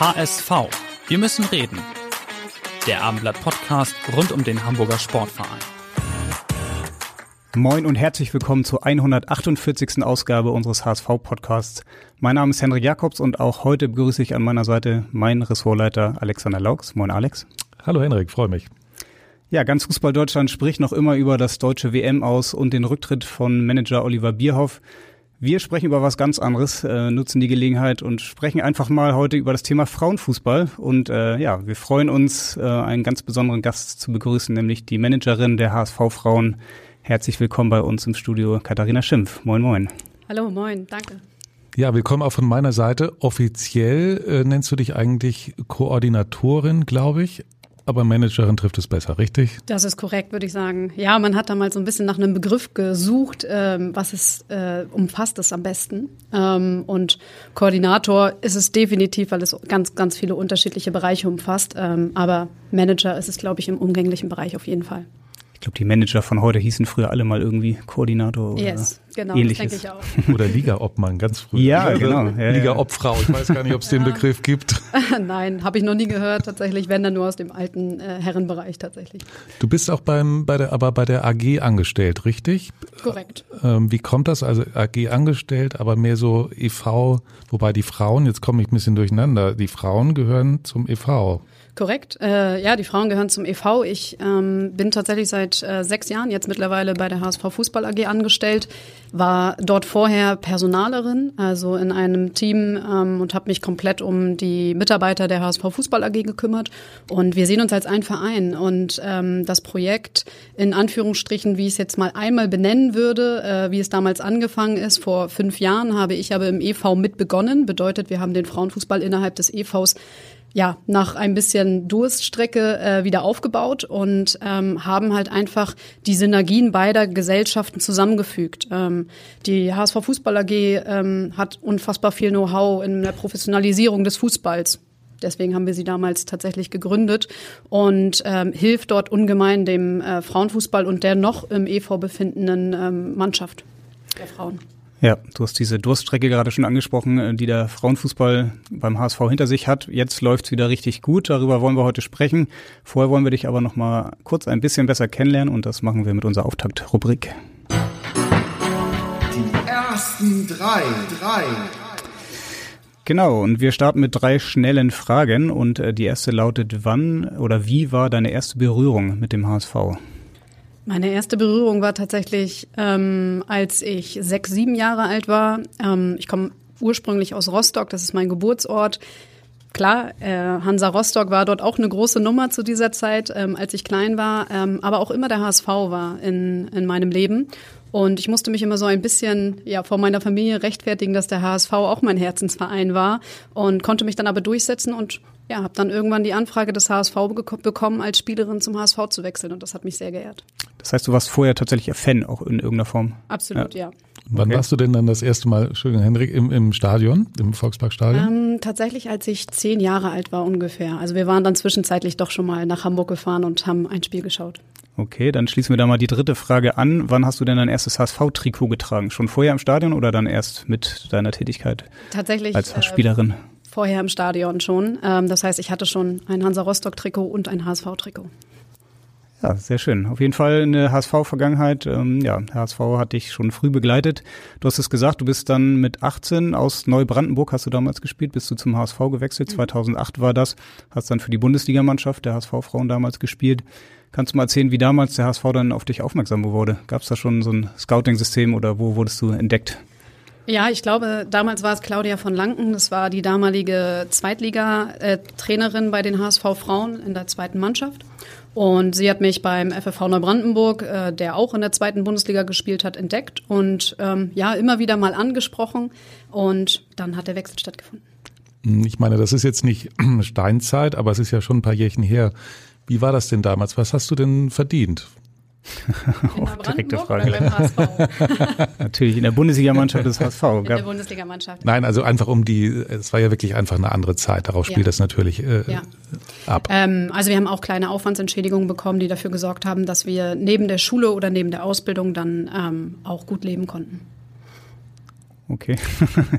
HSV. Wir müssen reden. Der Abendblatt-Podcast rund um den Hamburger Sportverein. Moin und herzlich willkommen zur 148. Ausgabe unseres HSV-Podcasts. Mein Name ist Henrik Jakobs und auch heute begrüße ich an meiner Seite meinen Ressortleiter Alexander Laux. Moin Alex. Hallo Henrik, freue mich. Ja, ganz Fußball Deutschland spricht noch immer über das deutsche WM aus und den Rücktritt von Manager Oliver Bierhoff. Wir sprechen über was ganz anderes, äh, nutzen die Gelegenheit und sprechen einfach mal heute über das Thema Frauenfußball. Und äh, ja, wir freuen uns, äh, einen ganz besonderen Gast zu begrüßen, nämlich die Managerin der HSV-Frauen. Herzlich willkommen bei uns im Studio, Katharina Schimpf. Moin, moin. Hallo, moin, danke. Ja, willkommen auch von meiner Seite. Offiziell äh, nennst du dich eigentlich Koordinatorin, glaube ich aber Managerin trifft es besser, richtig? Das ist korrekt, würde ich sagen. Ja, man hat da mal so ein bisschen nach einem Begriff gesucht, ähm, was es äh, umfasst es am besten. Ähm, und Koordinator ist es definitiv, weil es ganz, ganz viele unterschiedliche Bereiche umfasst. Ähm, aber Manager ist es, glaube ich, im umgänglichen Bereich auf jeden Fall. Ich glaube, die Manager von heute hießen früher alle mal irgendwie Koordinator oder yes, genau, ähnliches. Das denke ich auch. Oder Liga-Obmann, ganz früh. Ja, genau. Ja, Liga-Obfrau, ich weiß gar nicht, ob es den Begriff gibt. Nein, habe ich noch nie gehört tatsächlich, wenn dann nur aus dem alten äh, Herrenbereich tatsächlich. Du bist auch beim, bei der, aber bei der AG angestellt, richtig? Korrekt. Ähm, wie kommt das? Also AG angestellt, aber mehr so EV, wobei die Frauen, jetzt komme ich ein bisschen durcheinander, die Frauen gehören zum EV. Korrekt. Äh, ja, die Frauen gehören zum EV. Ich ähm, bin tatsächlich seit äh, sechs Jahren jetzt mittlerweile bei der HSV Fußball AG angestellt, war dort vorher Personalerin, also in einem Team ähm, und habe mich komplett um die Mitarbeiter der HSV Fußball AG gekümmert. Und wir sehen uns als ein Verein. Und ähm, das Projekt in Anführungsstrichen, wie ich es jetzt mal einmal benennen würde, äh, wie es damals angefangen ist, vor fünf Jahren habe ich aber im EV mit begonnen. Bedeutet, wir haben den Frauenfußball innerhalb des EVs ja, nach ein bisschen Durststrecke äh, wieder aufgebaut und ähm, haben halt einfach die Synergien beider Gesellschaften zusammengefügt. Ähm, die HSV Fußball AG ähm, hat unfassbar viel Know-how in der Professionalisierung des Fußballs. Deswegen haben wir sie damals tatsächlich gegründet und ähm, hilft dort ungemein dem äh, Frauenfußball und der noch im EV befindenden ähm, Mannschaft der Frauen. Ja, du hast diese Durststrecke gerade schon angesprochen, äh, die der Frauenfußball beim HSV hinter sich hat. Jetzt läuft's wieder richtig gut. Darüber wollen wir heute sprechen. Vorher wollen wir dich aber noch mal kurz ein bisschen besser kennenlernen und das machen wir mit unserer Auftaktrubrik. Die ersten drei, drei. Genau, und wir starten mit drei schnellen Fragen und äh, die erste lautet, wann oder wie war deine erste Berührung mit dem HSV? Meine erste Berührung war tatsächlich, ähm, als ich sechs, sieben Jahre alt war. Ähm, ich komme ursprünglich aus Rostock, das ist mein Geburtsort. Klar, äh, Hansa Rostock war dort auch eine große Nummer zu dieser Zeit, ähm, als ich klein war, ähm, aber auch immer der HSV war in, in meinem Leben. Und ich musste mich immer so ein bisschen ja, vor meiner Familie rechtfertigen, dass der HSV auch mein Herzensverein war und konnte mich dann aber durchsetzen und ja, habe dann irgendwann die Anfrage des HSV bekommen, als Spielerin zum HSV zu wechseln und das hat mich sehr geehrt. Das heißt, du warst vorher tatsächlich Fan auch in irgendeiner Form? Absolut, ja. ja. Wann okay. warst du denn dann das erste Mal, Entschuldigung, Henrik, im, im Stadion, im Volksparkstadion? Ähm, tatsächlich, als ich zehn Jahre alt war ungefähr. Also wir waren dann zwischenzeitlich doch schon mal nach Hamburg gefahren und haben ein Spiel geschaut. Okay, dann schließen wir da mal die dritte Frage an. Wann hast du denn dein erstes HSV-Trikot getragen? Schon vorher im Stadion oder dann erst mit deiner Tätigkeit Tatsächlich, als Spielerin? Äh, vorher im Stadion schon. Ähm, das heißt, ich hatte schon ein Hansa Rostock-Trikot und ein HSV-Trikot. Ja, sehr schön. Auf jeden Fall eine HSV-Vergangenheit. Ähm, ja, HSV hat dich schon früh begleitet. Du hast es gesagt, du bist dann mit 18 aus Neubrandenburg, hast du damals gespielt, bist du zum HSV gewechselt. Mhm. 2008 war das. Hast dann für die Bundesligamannschaft der HSV-Frauen damals gespielt. Kannst du mal erzählen, wie damals der HSV dann auf dich aufmerksam wurde? Gab es da schon so ein Scouting-System oder wo wurdest du entdeckt? Ja, ich glaube, damals war es Claudia von Lanken. Das war die damalige Zweitliga-Trainerin bei den HSV Frauen in der zweiten Mannschaft. Und sie hat mich beim FFV Neubrandenburg, äh, der auch in der zweiten Bundesliga gespielt hat, entdeckt und ähm, ja, immer wieder mal angesprochen. Und dann hat der Wechsel stattgefunden. Hm, ich meine, das ist jetzt nicht Steinzeit, aber es ist ja schon ein paar Jährchen her. Wie war das denn damals? Was hast du denn verdient? Auch direkte Frage. Natürlich in der Bundesligamannschaft des HSV. In der Bundesligamannschaft. Nein, also einfach um die, es war ja wirklich einfach eine andere Zeit. Darauf spielt ja. das natürlich äh, ja. ab. Ähm, also wir haben auch kleine Aufwandsentschädigungen bekommen, die dafür gesorgt haben, dass wir neben der Schule oder neben der Ausbildung dann ähm, auch gut leben konnten. Okay.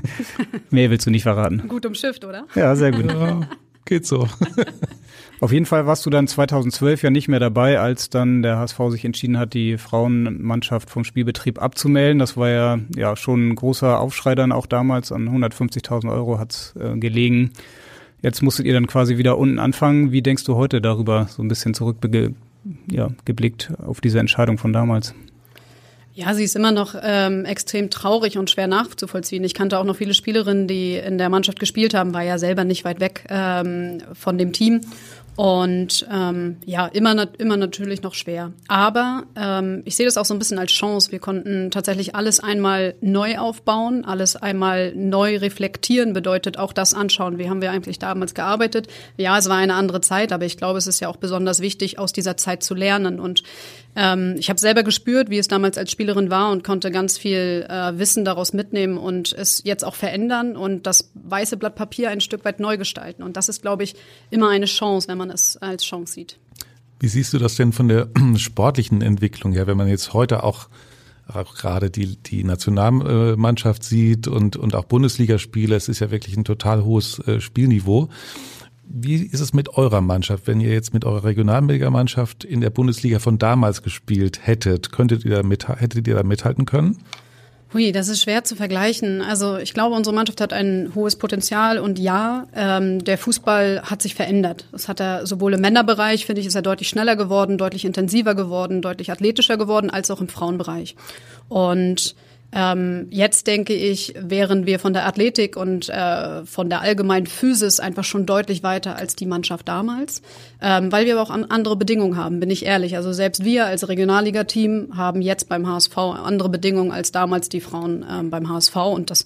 Mehr willst du nicht verraten. Gut umschifft, oder? Ja, sehr gut. Ja, geht so. Auf jeden Fall warst du dann 2012 ja nicht mehr dabei, als dann der HSV sich entschieden hat, die Frauenmannschaft vom Spielbetrieb abzumelden. Das war ja, ja schon ein großer Aufschrei dann auch damals. An 150.000 Euro hat's äh, gelegen. Jetzt musstet ihr dann quasi wieder unten anfangen. Wie denkst du heute darüber, so ein bisschen zurückgeblickt ja, auf diese Entscheidung von damals? Ja, sie ist immer noch ähm, extrem traurig und schwer nachzuvollziehen. Ich kannte auch noch viele Spielerinnen, die in der Mannschaft gespielt haben, war ja selber nicht weit weg ähm, von dem Team und ähm, ja, immer, immer natürlich noch schwer. Aber ähm, ich sehe das auch so ein bisschen als Chance. Wir konnten tatsächlich alles einmal neu aufbauen, alles einmal neu reflektieren, bedeutet auch das anschauen. Wie haben wir eigentlich damals gearbeitet? Ja, es war eine andere Zeit, aber ich glaube, es ist ja auch besonders wichtig, aus dieser Zeit zu lernen. Und ähm, ich habe selber gespürt, wie es damals als Spielerin war und konnte ganz viel äh, Wissen daraus mitnehmen und es jetzt auch verändern und das weiße Blatt Papier ein Stück weit neu gestalten. Und das ist, glaube ich, immer eine Chance, wenn man es als Chance sieht. Wie siehst du das denn von der sportlichen Entwicklung her, wenn man jetzt heute auch auch gerade die, die Nationalmannschaft sieht und, und auch Bundesligaspiele, es ist ja wirklich ein total hohes äh, Spielniveau. Wie ist es mit eurer Mannschaft? Wenn ihr jetzt mit eurer Regionalligamannschaft in der Bundesliga von damals gespielt hättet, könntet ihr da mit, hättet ihr da mithalten können? Hui, das ist schwer zu vergleichen. Also ich glaube, unsere Mannschaft hat ein hohes Potenzial und ja, ähm, der Fußball hat sich verändert. Das hat er sowohl im Männerbereich, finde ich, ist er deutlich schneller geworden, deutlich intensiver geworden, deutlich athletischer geworden, als auch im Frauenbereich. Und ähm, jetzt denke ich, wären wir von der Athletik und äh, von der allgemeinen Physis einfach schon deutlich weiter als die Mannschaft damals, ähm, weil wir aber auch andere Bedingungen haben, bin ich ehrlich. Also selbst wir als Regionalliga-Team haben jetzt beim HSV andere Bedingungen als damals die Frauen ähm, beim HSV und das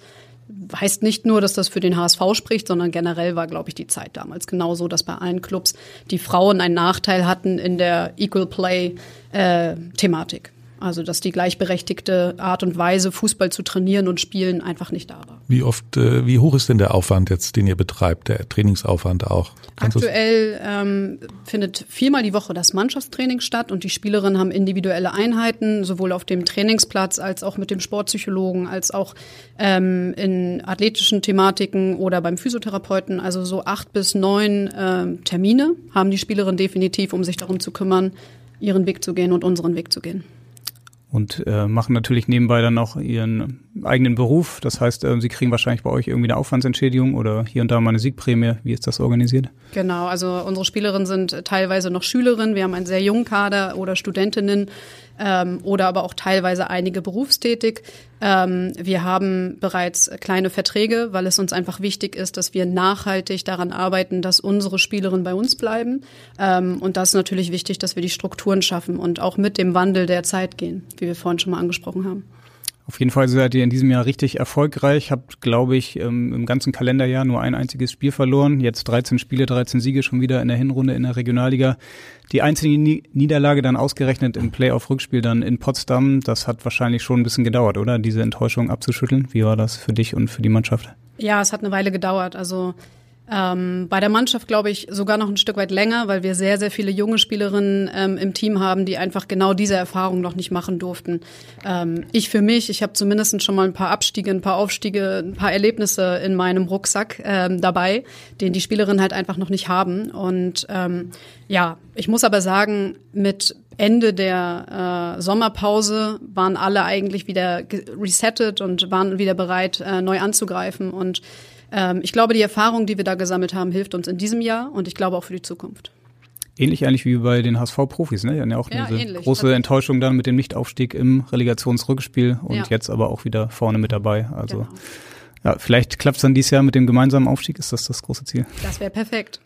heißt nicht nur, dass das für den HSV spricht, sondern generell war, glaube ich, die Zeit damals genauso, dass bei allen Clubs die Frauen einen Nachteil hatten in der Equal Play-Thematik. Äh, also dass die gleichberechtigte Art und Weise, Fußball zu trainieren und spielen, einfach nicht da war. Wie oft, äh, wie hoch ist denn der Aufwand jetzt, den ihr betreibt, der Trainingsaufwand auch? Kannst Aktuell ähm, findet viermal die Woche das Mannschaftstraining statt und die Spielerinnen haben individuelle Einheiten, sowohl auf dem Trainingsplatz als auch mit dem Sportpsychologen, als auch ähm, in athletischen Thematiken oder beim Physiotherapeuten. Also so acht bis neun ähm, Termine haben die Spielerinnen definitiv, um sich darum zu kümmern, ihren Weg zu gehen und unseren Weg zu gehen und äh, machen natürlich nebenbei dann auch ihren eigenen Beruf. Das heißt, äh, sie kriegen wahrscheinlich bei euch irgendwie eine Aufwandsentschädigung oder hier und da mal eine Siegprämie. Wie ist das organisiert? Genau, also unsere Spielerinnen sind teilweise noch Schülerinnen. Wir haben einen sehr jungen Kader oder Studentinnen ähm, oder aber auch teilweise einige berufstätig. Ähm, wir haben bereits kleine Verträge, weil es uns einfach wichtig ist, dass wir nachhaltig daran arbeiten, dass unsere Spielerinnen bei uns bleiben. Ähm, und das ist natürlich wichtig, dass wir die Strukturen schaffen und auch mit dem Wandel der Zeit gehen, wie wir vorhin schon mal angesprochen haben. Auf jeden Fall seid ihr in diesem Jahr richtig erfolgreich. Habt, glaube ich, ähm, im ganzen Kalenderjahr nur ein einziges Spiel verloren. Jetzt 13 Spiele, 13 Siege schon wieder in der Hinrunde in der Regionalliga. Die einzige Niederlage dann ausgerechnet im Playoff-Rückspiel dann in Potsdam. Das hat wahrscheinlich schon ein bisschen gedauert, oder? Diese Enttäuschung abzuschütteln. Wie war das für dich und für die Mannschaft? Ja, es hat eine Weile gedauert. Also ähm, bei der Mannschaft glaube ich sogar noch ein Stück weit länger, weil wir sehr, sehr viele junge Spielerinnen ähm, im Team haben, die einfach genau diese Erfahrung noch nicht machen durften. Ähm, ich für mich, ich habe zumindest schon mal ein paar Abstiege, ein paar Aufstiege, ein paar Erlebnisse in meinem Rucksack ähm, dabei, den die Spielerinnen halt einfach noch nicht haben. Und ähm, ja, ich muss aber sagen, mit Ende der äh, Sommerpause waren alle eigentlich wieder resettet und waren wieder bereit, äh, neu anzugreifen und ähm, ich glaube, die Erfahrung, die wir da gesammelt haben, hilft uns in diesem Jahr und ich glaube auch für die Zukunft. Ähnlich eigentlich wie bei den HSV-Profis, ne? Die hatten ja auch ja, diese ähnlich. große Enttäuschung dann mit dem Nichtaufstieg im Relegationsrückspiel und ja. jetzt aber auch wieder vorne mit dabei. Also genau. Ja, vielleicht klappt es dann dieses Jahr mit dem gemeinsamen Aufstieg. Ist das das große Ziel? Das wäre perfekt.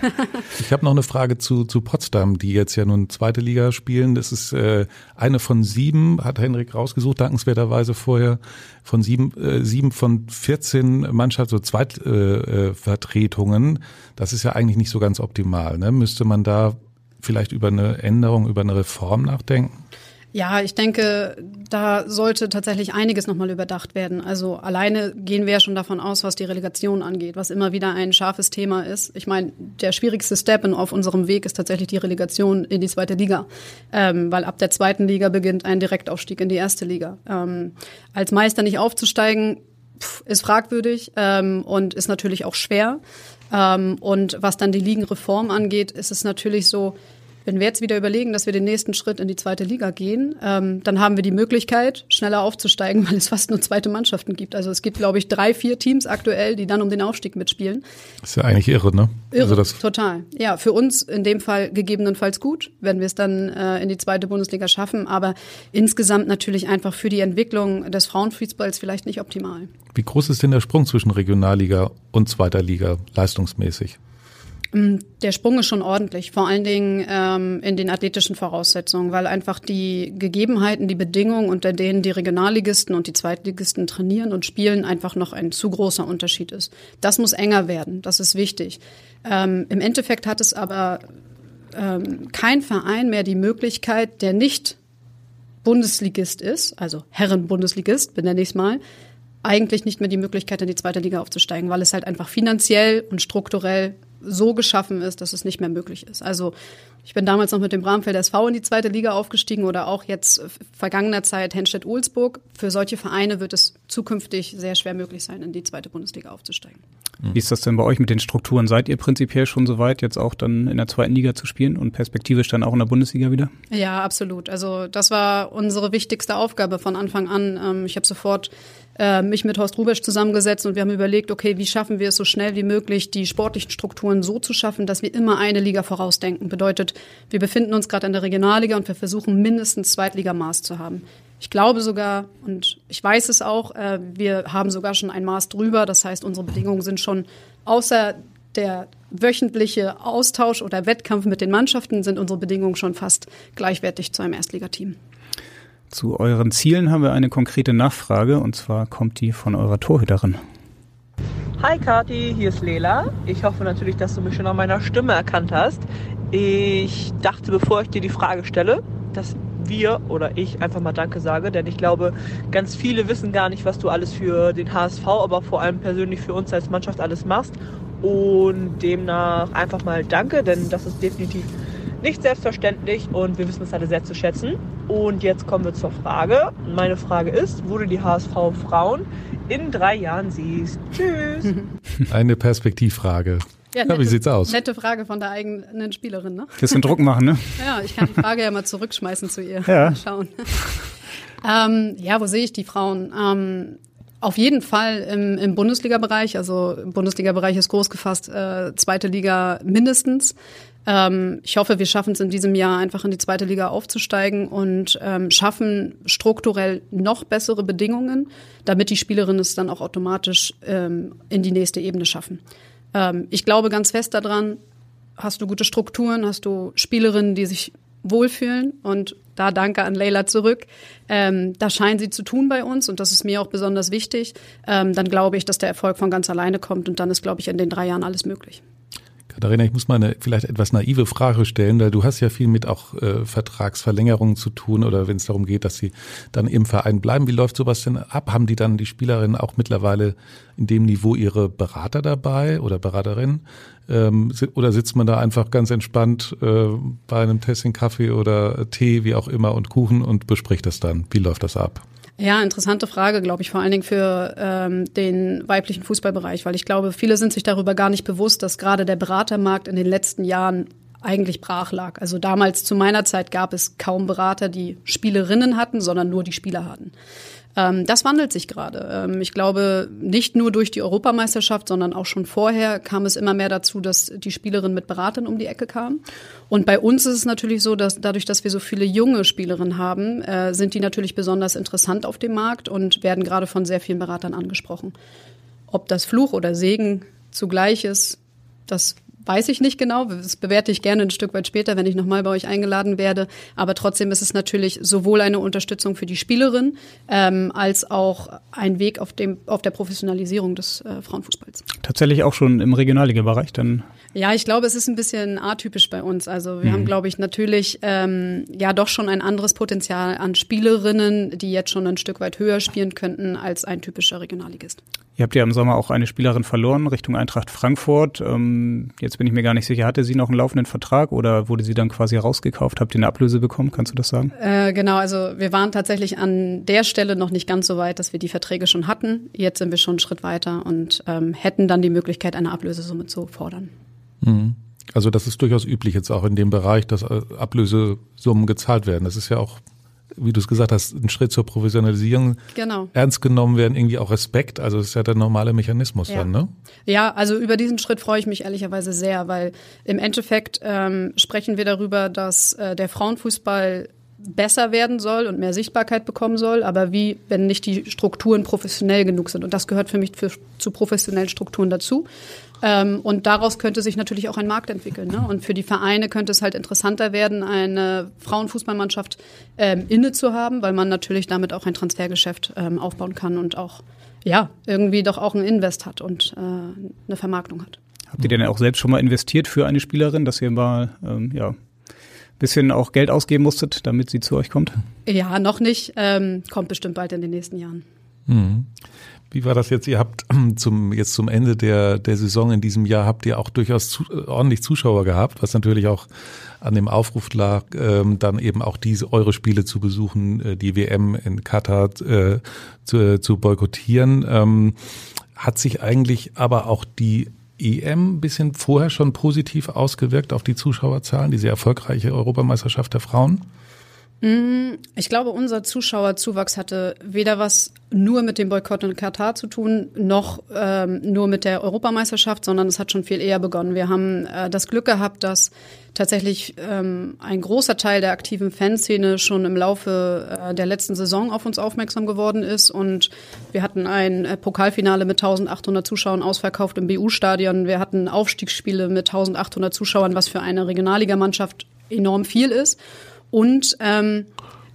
ich habe noch eine Frage zu, zu Potsdam, die jetzt ja nun zweite Liga spielen. Das ist äh, eine von sieben, hat Henrik rausgesucht, dankenswerterweise vorher, von sieben, äh, sieben von 14 Mannschafts- oder Zweitvertretungen. Äh, das ist ja eigentlich nicht so ganz optimal. Ne? Müsste man da vielleicht über eine Änderung, über eine Reform nachdenken? Ja, ich denke, da sollte tatsächlich einiges nochmal überdacht werden. Also alleine gehen wir ja schon davon aus, was die Relegation angeht, was immer wieder ein scharfes Thema ist. Ich meine, der schwierigste Step auf unserem Weg ist tatsächlich die Relegation in die zweite Liga, ähm, weil ab der zweiten Liga beginnt ein Direktaufstieg in die erste Liga. Ähm, als Meister nicht aufzusteigen, pff, ist fragwürdig ähm, und ist natürlich auch schwer. Ähm, und was dann die Ligenreform angeht, ist es natürlich so, wenn wir jetzt wieder überlegen, dass wir den nächsten Schritt in die zweite Liga gehen, ähm, dann haben wir die Möglichkeit, schneller aufzusteigen, weil es fast nur zweite Mannschaften gibt. Also es gibt, glaube ich, drei, vier Teams aktuell, die dann um den Aufstieg mitspielen. Das ist ja eigentlich irre, ne? Irre, also das total. Ja, für uns in dem Fall gegebenenfalls gut, wenn wir es dann äh, in die zweite Bundesliga schaffen, aber insgesamt natürlich einfach für die Entwicklung des Frauenfußballs vielleicht nicht optimal. Wie groß ist denn der Sprung zwischen Regionalliga und zweiter Liga leistungsmäßig? Mm, der Sprung ist schon ordentlich, vor allen Dingen ähm, in den athletischen Voraussetzungen, weil einfach die Gegebenheiten, die Bedingungen, unter denen die Regionalligisten und die Zweitligisten trainieren und spielen, einfach noch ein zu großer Unterschied ist. Das muss enger werden, das ist wichtig. Ähm, Im Endeffekt hat es aber ähm, kein Verein mehr die Möglichkeit, der nicht Bundesligist ist, also Herren-Bundesligist, benenne ich es mal, eigentlich nicht mehr die Möglichkeit, in die zweite Liga aufzusteigen, weil es halt einfach finanziell und strukturell so geschaffen ist, dass es nicht mehr möglich ist. Also ich bin damals noch mit dem Bramfeld SV in die zweite Liga aufgestiegen oder auch jetzt vergangener Zeit Henstedt-Ulzburg. Für solche Vereine wird es zukünftig sehr schwer möglich sein, in die zweite Bundesliga aufzusteigen. Wie ist das denn bei euch mit den Strukturen? Seid ihr prinzipiell schon so weit, jetzt auch dann in der zweiten Liga zu spielen und perspektivisch dann auch in der Bundesliga wieder? Ja, absolut. Also das war unsere wichtigste Aufgabe von Anfang an. Ähm, ich habe sofort äh, mich mit Horst Rubesch zusammengesetzt und wir haben überlegt, okay, wie schaffen wir es so schnell wie möglich, die sportlichen Strukturen so zu schaffen, dass wir immer eine Liga vorausdenken. Bedeutet, wir befinden uns gerade in der Regionalliga und wir versuchen mindestens Zweitligamaß zu haben. Ich glaube sogar, und ich weiß es auch, äh, wir haben sogar schon ein Maß drüber. Das heißt, unsere Bedingungen sind schon außer der wöchentliche Austausch oder Wettkampf mit den Mannschaften sind unsere Bedingungen schon fast gleichwertig zu einem Erstligateam. Zu euren Zielen haben wir eine konkrete Nachfrage und zwar kommt die von eurer Torhüterin. Hi Kati, hier ist Lela. Ich hoffe natürlich, dass du mich schon an meiner Stimme erkannt hast. Ich dachte, bevor ich dir die Frage stelle, dass wir oder ich einfach mal Danke sage, denn ich glaube, ganz viele wissen gar nicht, was du alles für den HSV, aber vor allem persönlich für uns als Mannschaft alles machst. Und demnach einfach mal Danke, denn das ist definitiv nicht selbstverständlich und wir wissen es alle sehr zu schätzen. Und jetzt kommen wir zur Frage. Meine Frage ist, wo du die HSV-Frauen in drei Jahren siehst. Tschüss. Eine Perspektivfrage. Ja, nette, ja, wie sieht's aus? Nette Frage von der eigenen Spielerin, ne? Bisschen Druck machen, ne? ja, ich kann die Frage ja mal zurückschmeißen zu ihr. Ja. Schauen. ähm, ja, wo sehe ich die Frauen? Ähm, auf jeden Fall im, im Bundesliga-Bereich. Also Bundesliga-Bereich ist groß gefasst, äh, zweite Liga mindestens. Ähm, ich hoffe, wir schaffen es in diesem Jahr einfach in die zweite Liga aufzusteigen und ähm, schaffen strukturell noch bessere Bedingungen, damit die Spielerinnen es dann auch automatisch ähm, in die nächste Ebene schaffen. Ähm, ich glaube ganz fest daran, hast du gute Strukturen, hast du Spielerinnen, die sich wohlfühlen und da danke an Leila zurück. Ähm, das scheinen sie zu tun bei uns und das ist mir auch besonders wichtig. Ähm, dann glaube ich, dass der Erfolg von ganz alleine kommt und dann ist, glaube ich, in den drei Jahren alles möglich. Katharina, ich muss mal eine vielleicht etwas naive Frage stellen, weil du hast ja viel mit auch äh, Vertragsverlängerungen zu tun oder wenn es darum geht, dass sie dann im Verein bleiben. Wie läuft sowas denn ab? Haben die dann die Spielerinnen auch mittlerweile in dem Niveau ihre Berater dabei oder Beraterinnen? Ähm, oder sitzt man da einfach ganz entspannt äh, bei einem Testing Kaffee oder Tee, wie auch immer, und Kuchen und bespricht das dann? Wie läuft das ab? Ja, interessante Frage, glaube ich, vor allen Dingen für ähm, den weiblichen Fußballbereich, weil ich glaube, viele sind sich darüber gar nicht bewusst, dass gerade der Beratermarkt in den letzten Jahren eigentlich brach lag. Also damals zu meiner Zeit gab es kaum Berater, die Spielerinnen hatten, sondern nur die Spieler hatten. Ähm, das wandelt sich gerade. Ähm, ich glaube, nicht nur durch die Europameisterschaft, sondern auch schon vorher kam es immer mehr dazu, dass die Spielerinnen mit Beratern um die Ecke kamen. Und bei uns ist es natürlich so, dass dadurch, dass wir so viele junge Spielerinnen haben, äh, sind die natürlich besonders interessant auf dem Markt und werden gerade von sehr vielen Beratern angesprochen. Ob das Fluch oder Segen zugleich ist, das weiß ich nicht genau. Das bewerte ich gerne ein Stück weit später, wenn ich nochmal bei euch eingeladen werde. Aber trotzdem ist es natürlich sowohl eine Unterstützung für die Spielerin ähm, als auch ein Weg auf, dem, auf der Professionalisierung des äh, Frauenfußballs. Tatsächlich auch schon im Regionalliga-Bereich dann? Ja, ich glaube, es ist ein bisschen atypisch bei uns. Also wir mhm. haben, glaube ich, natürlich ähm, ja doch schon ein anderes Potenzial an Spielerinnen, die jetzt schon ein Stück weit höher spielen könnten als ein typischer Regionalligist. Ihr habt ja im Sommer auch eine Spielerin verloren Richtung Eintracht Frankfurt. Ähm, jetzt bin ich mir gar nicht sicher, hatte sie noch einen laufenden Vertrag oder wurde sie dann quasi rausgekauft? Habt ihr eine Ablöse bekommen? Kannst du das sagen? Äh, genau, also wir waren tatsächlich an der Stelle noch nicht ganz so weit, dass wir die Verträge schon hatten. Jetzt sind wir schon einen Schritt weiter und ähm, hätten dann die Möglichkeit, eine Ablösesumme zu fordern. Mhm. Also das ist durchaus üblich jetzt auch in dem Bereich, dass äh, Ablösesummen gezahlt werden. Das ist ja auch wie du es gesagt hast, ein Schritt zur Professionalisierung genau. ernst genommen werden, irgendwie auch Respekt. Also das ist ja der normale Mechanismus ja. dann, ne? Ja, also über diesen Schritt freue ich mich ehrlicherweise sehr, weil im Endeffekt ähm, sprechen wir darüber, dass äh, der Frauenfußball besser werden soll und mehr Sichtbarkeit bekommen soll, aber wie, wenn nicht die Strukturen professionell genug sind. Und das gehört für mich für, zu professionellen Strukturen dazu. Ähm, und daraus könnte sich natürlich auch ein Markt entwickeln. Ne? Und für die Vereine könnte es halt interessanter werden, eine Frauenfußballmannschaft ähm, inne zu haben, weil man natürlich damit auch ein Transfergeschäft ähm, aufbauen kann und auch ja irgendwie doch auch einen Invest hat und äh, eine Vermarktung hat. Habt ihr denn auch selbst schon mal investiert für eine Spielerin, dass ihr mal ähm, ja bisschen auch Geld ausgeben musstet, damit sie zu euch kommt? Ja, noch nicht. Ähm, kommt bestimmt bald in den nächsten Jahren. Mhm. Wie war das jetzt? Ihr habt zum, jetzt zum Ende der, der Saison in diesem Jahr habt ihr auch durchaus zu, ordentlich Zuschauer gehabt, was natürlich auch an dem Aufruf lag, ähm, dann eben auch diese eure Spiele zu besuchen, äh, die WM in Katar äh, zu, äh, zu boykottieren. Ähm, hat sich eigentlich aber auch die EM ein bisschen vorher schon positiv ausgewirkt auf die Zuschauerzahlen, diese erfolgreiche Europameisterschaft der Frauen? Mm, ich glaube, unser Zuschauerzuwachs hatte weder was nur mit dem Boykott in Katar zu tun, noch ähm, nur mit der Europameisterschaft, sondern es hat schon viel eher begonnen. Wir haben äh, das Glück gehabt, dass tatsächlich ähm, ein großer Teil der aktiven Fanszene schon im Laufe äh, der letzten Saison auf uns aufmerksam geworden ist. Und wir hatten ein äh, Pokalfinale mit 1800 Zuschauern ausverkauft im BU-Stadion. Wir hatten Aufstiegsspiele mit 1800 Zuschauern, was für eine Regionalligamannschaft enorm viel ist. Und ähm,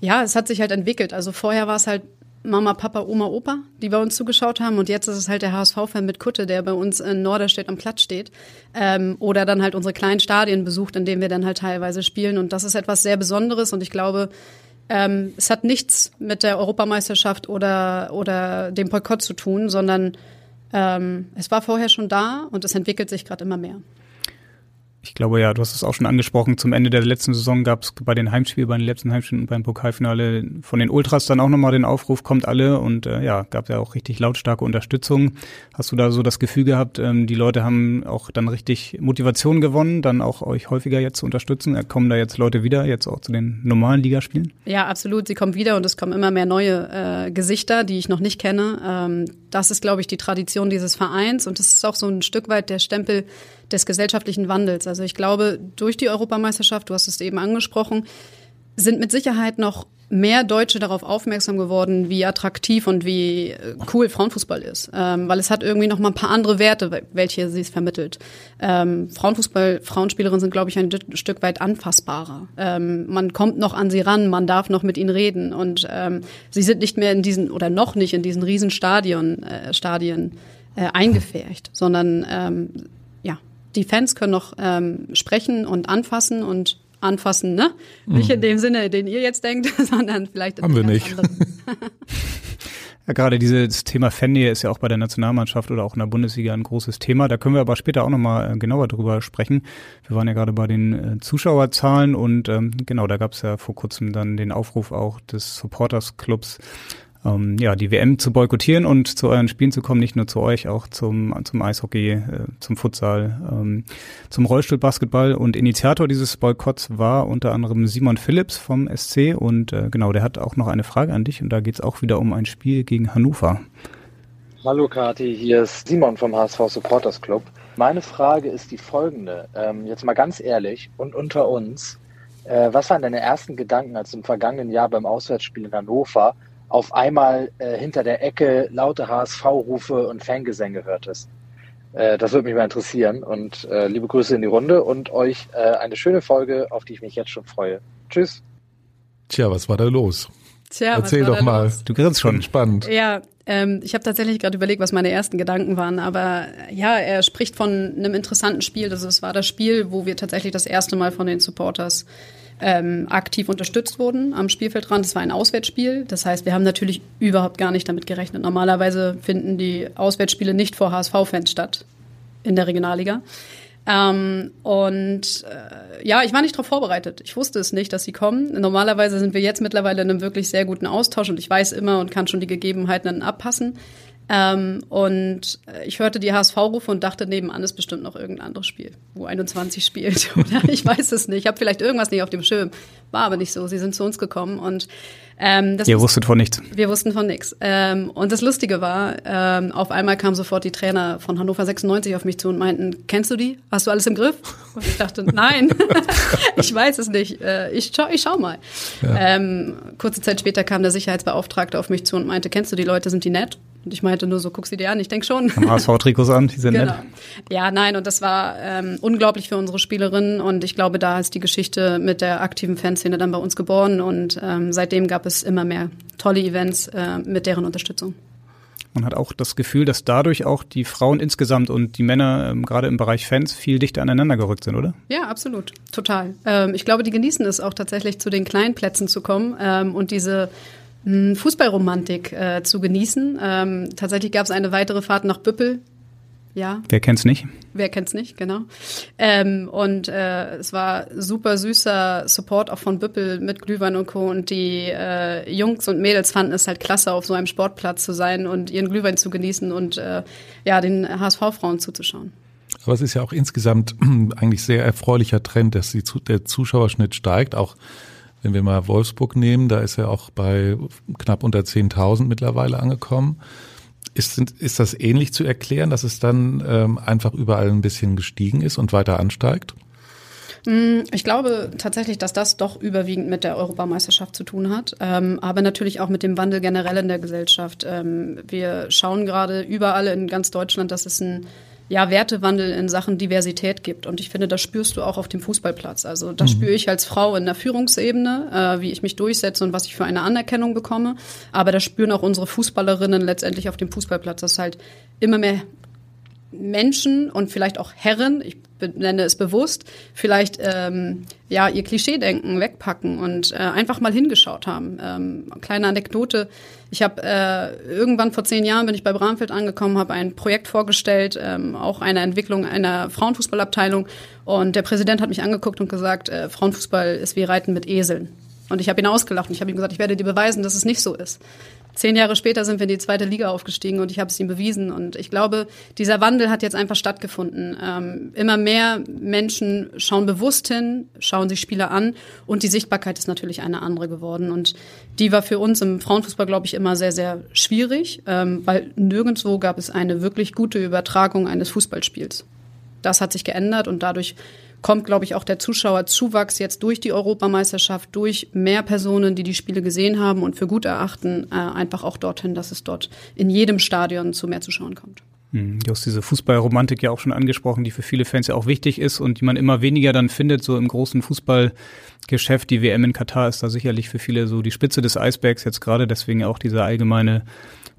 ja, es hat sich halt entwickelt. Also vorher war es halt Mama, Papa, Oma, Opa, die bei uns zugeschaut haben. Und jetzt ist es halt der HSV-Fan mit Kutte, der bei uns in Norderstedt am Platz steht. Ähm, oder dann halt unsere kleinen Stadien besucht, in denen wir dann halt teilweise spielen. Und das ist etwas sehr Besonderes. Und ich glaube, ähm, es hat nichts mit der Europameisterschaft oder, oder dem Boykott zu tun, sondern ähm, es war vorher schon da und es entwickelt sich gerade immer mehr. Ich glaube ja, du hast es auch schon angesprochen. Zum Ende der letzten Saison gab es bei den Heimspielen, bei den letzten Heimspielen und beim Pokalfinale von den Ultras dann auch nochmal den Aufruf, kommt alle und äh, ja, gab ja auch richtig lautstarke Unterstützung. Hast du da so das Gefühl gehabt, ähm, die Leute haben auch dann richtig Motivation gewonnen, dann auch euch häufiger jetzt zu unterstützen? Äh, kommen da jetzt Leute wieder, jetzt auch zu den normalen Ligaspielen? Ja, absolut. Sie kommen wieder und es kommen immer mehr neue äh, Gesichter, die ich noch nicht kenne. Ähm, das ist, glaube ich, die Tradition dieses Vereins und das ist auch so ein Stück weit der Stempel, des gesellschaftlichen Wandels. Also ich glaube, durch die Europameisterschaft, du hast es eben angesprochen, sind mit Sicherheit noch mehr Deutsche darauf aufmerksam geworden, wie attraktiv und wie äh, cool Frauenfußball ist, ähm, weil es hat irgendwie noch mal ein paar andere Werte, welche sie es vermittelt. Ähm, Frauenfußball, Frauenspielerinnen sind, glaube ich, ein Stück weit anfassbarer. Ähm, man kommt noch an sie ran, man darf noch mit ihnen reden und ähm, sie sind nicht mehr in diesen oder noch nicht in diesen Riesenstadien äh, Stadien äh, eingefärcht, sondern ähm, die Fans können noch ähm, sprechen und anfassen und anfassen, ne? Mhm. Nicht in dem Sinne, den ihr jetzt denkt, sondern vielleicht in Haben wir nicht. Ja, gerade dieses Thema Fannähe ist ja auch bei der Nationalmannschaft oder auch in der Bundesliga ein großes Thema. Da können wir aber später auch nochmal äh, genauer drüber sprechen. Wir waren ja gerade bei den äh, Zuschauerzahlen und ähm, genau, da gab es ja vor kurzem dann den Aufruf auch des Supporters Clubs ähm, ja, die WM zu boykottieren und zu euren Spielen zu kommen, nicht nur zu euch, auch zum, zum Eishockey, äh, zum Futsal, ähm, zum Rollstuhlbasketball. Und Initiator dieses Boykotts war unter anderem Simon Phillips vom SC und äh, genau, der hat auch noch eine Frage an dich und da geht es auch wieder um ein Spiel gegen Hannover. Hallo Kati, hier ist Simon vom HSV Supporters Club. Meine Frage ist die folgende. Ähm, jetzt mal ganz ehrlich und unter uns. Äh, was waren deine ersten Gedanken, als du im vergangenen Jahr beim Auswärtsspiel in Hannover auf einmal äh, hinter der Ecke laute HSV-Rufe und Fangesänge hörtest? Äh, das würde mich mal interessieren. Und äh, liebe Grüße in die Runde und euch äh, eine schöne Folge, auf die ich mich jetzt schon freue. Tschüss. Tja, was war da los? Tja, Erzähl doch mal. Los? Du grinst schon. Spannend. Ja, ähm, ich habe tatsächlich gerade überlegt, was meine ersten Gedanken waren. Aber ja, er spricht von einem interessanten Spiel. Also es war das Spiel, wo wir tatsächlich das erste Mal von den Supporters ähm, aktiv unterstützt wurden am Spielfeldrand. Das war ein Auswärtsspiel. Das heißt, wir haben natürlich überhaupt gar nicht damit gerechnet. Normalerweise finden die Auswärtsspiele nicht vor HSV-Fans statt in der Regionalliga. Ähm, und äh, ja, ich war nicht darauf vorbereitet. Ich wusste es nicht, dass sie kommen. Normalerweise sind wir jetzt mittlerweile in einem wirklich sehr guten Austausch und ich weiß immer und kann schon die Gegebenheiten dann abpassen. Ähm, und ich hörte die HSV-Rufe und dachte, nebenan ist bestimmt noch irgendein anderes Spiel, wo 21 spielt. Oder ich weiß es nicht. Ich habe vielleicht irgendwas nicht auf dem Schirm. War aber nicht so. Sie sind zu uns gekommen und ähm, das Ihr wusstet von nichts. Wir wussten von nichts. Ähm, und das Lustige war, ähm, auf einmal kamen sofort die Trainer von Hannover 96 auf mich zu und meinten, kennst du die? Hast du alles im Griff? Und ich dachte, nein, ich weiß es nicht. Äh, ich, schau, ich schau mal. Ja. Ähm, kurze Zeit später kam der Sicherheitsbeauftragte auf mich zu und meinte, kennst du die Leute, sind die nett? Und ich meinte nur so, guck sie dir an, ich denke schon. HSV-Trikots an, die sind genau. nett. Ja, nein, und das war ähm, unglaublich für unsere Spielerinnen und ich glaube, da ist die Geschichte mit der aktiven Fanszene dann bei uns geboren und ähm, seitdem gab es immer mehr tolle Events äh, mit deren Unterstützung. Man hat auch das Gefühl, dass dadurch auch die Frauen insgesamt und die Männer ähm, gerade im Bereich Fans viel dichter aneinander gerückt sind, oder? Ja, absolut. Total. Ähm, ich glaube, die genießen es auch tatsächlich zu den kleinen Plätzen zu kommen ähm, und diese Fußballromantik äh, zu genießen. Ähm, tatsächlich gab es eine weitere Fahrt nach Büppel. Ja. Wer kennt's nicht? Wer kennt's nicht, genau. Ähm, und äh, es war super süßer Support auch von Büppel mit Glühwein und Co. Und die äh, Jungs und Mädels fanden es halt klasse, auf so einem Sportplatz zu sein und ihren Glühwein zu genießen und äh, ja, den HSV-Frauen zuzuschauen. Aber es ist ja auch insgesamt eigentlich sehr erfreulicher Trend, dass die, der Zuschauerschnitt steigt, auch wenn wir mal Wolfsburg nehmen, da ist er auch bei knapp unter 10.000 mittlerweile angekommen. Ist, ist das ähnlich zu erklären, dass es dann ähm, einfach überall ein bisschen gestiegen ist und weiter ansteigt? Mm, ich glaube tatsächlich, dass das doch überwiegend mit der Europameisterschaft zu tun hat, ähm, aber natürlich auch mit dem Wandel generell in der Gesellschaft. Ähm, wir schauen gerade überall in ganz Deutschland, dass es ein ja, Wertewandel in Sachen Diversität gibt. Und ich finde, das spürst du auch auf dem Fußballplatz. Also das mhm. spüre ich als Frau in der Führungsebene, äh, wie ich mich durchsetze und was ich für eine Anerkennung bekomme. Aber das spüren auch unsere Fußballerinnen letztendlich auf dem Fußballplatz, dass halt immer mehr Menschen und vielleicht auch Herren, ich nenne es bewusst, vielleicht ähm, ja ihr Klischeedenken wegpacken und äh, einfach mal hingeschaut haben. Ähm, kleine Anekdote: Ich habe äh, irgendwann vor zehn Jahren bin ich bei Bramfeld angekommen, habe ein Projekt vorgestellt, ähm, auch eine Entwicklung einer Frauenfußballabteilung und der Präsident hat mich angeguckt und gesagt, äh, Frauenfußball ist wie Reiten mit Eseln. Und ich habe ihn ausgelacht und ich habe ihm gesagt, ich werde dir beweisen, dass es nicht so ist. Zehn Jahre später sind wir in die zweite Liga aufgestiegen und ich habe es ihm bewiesen. Und ich glaube, dieser Wandel hat jetzt einfach stattgefunden. Ähm, immer mehr Menschen schauen bewusst hin, schauen sich Spieler an und die Sichtbarkeit ist natürlich eine andere geworden. Und die war für uns im Frauenfußball, glaube ich, immer sehr, sehr schwierig, ähm, weil nirgendwo gab es eine wirklich gute Übertragung eines Fußballspiels. Das hat sich geändert und dadurch kommt, glaube ich, auch der Zuschauerzuwachs jetzt durch die Europameisterschaft, durch mehr Personen, die die Spiele gesehen haben und für gut erachten, äh, einfach auch dorthin, dass es dort in jedem Stadion zu mehr Zuschauern kommt. Hm, du hast diese Fußballromantik ja auch schon angesprochen, die für viele Fans ja auch wichtig ist und die man immer weniger dann findet, so im großen Fußballgeschäft. Die WM in Katar ist da sicherlich für viele so die Spitze des Eisbergs jetzt gerade, deswegen auch dieser allgemeine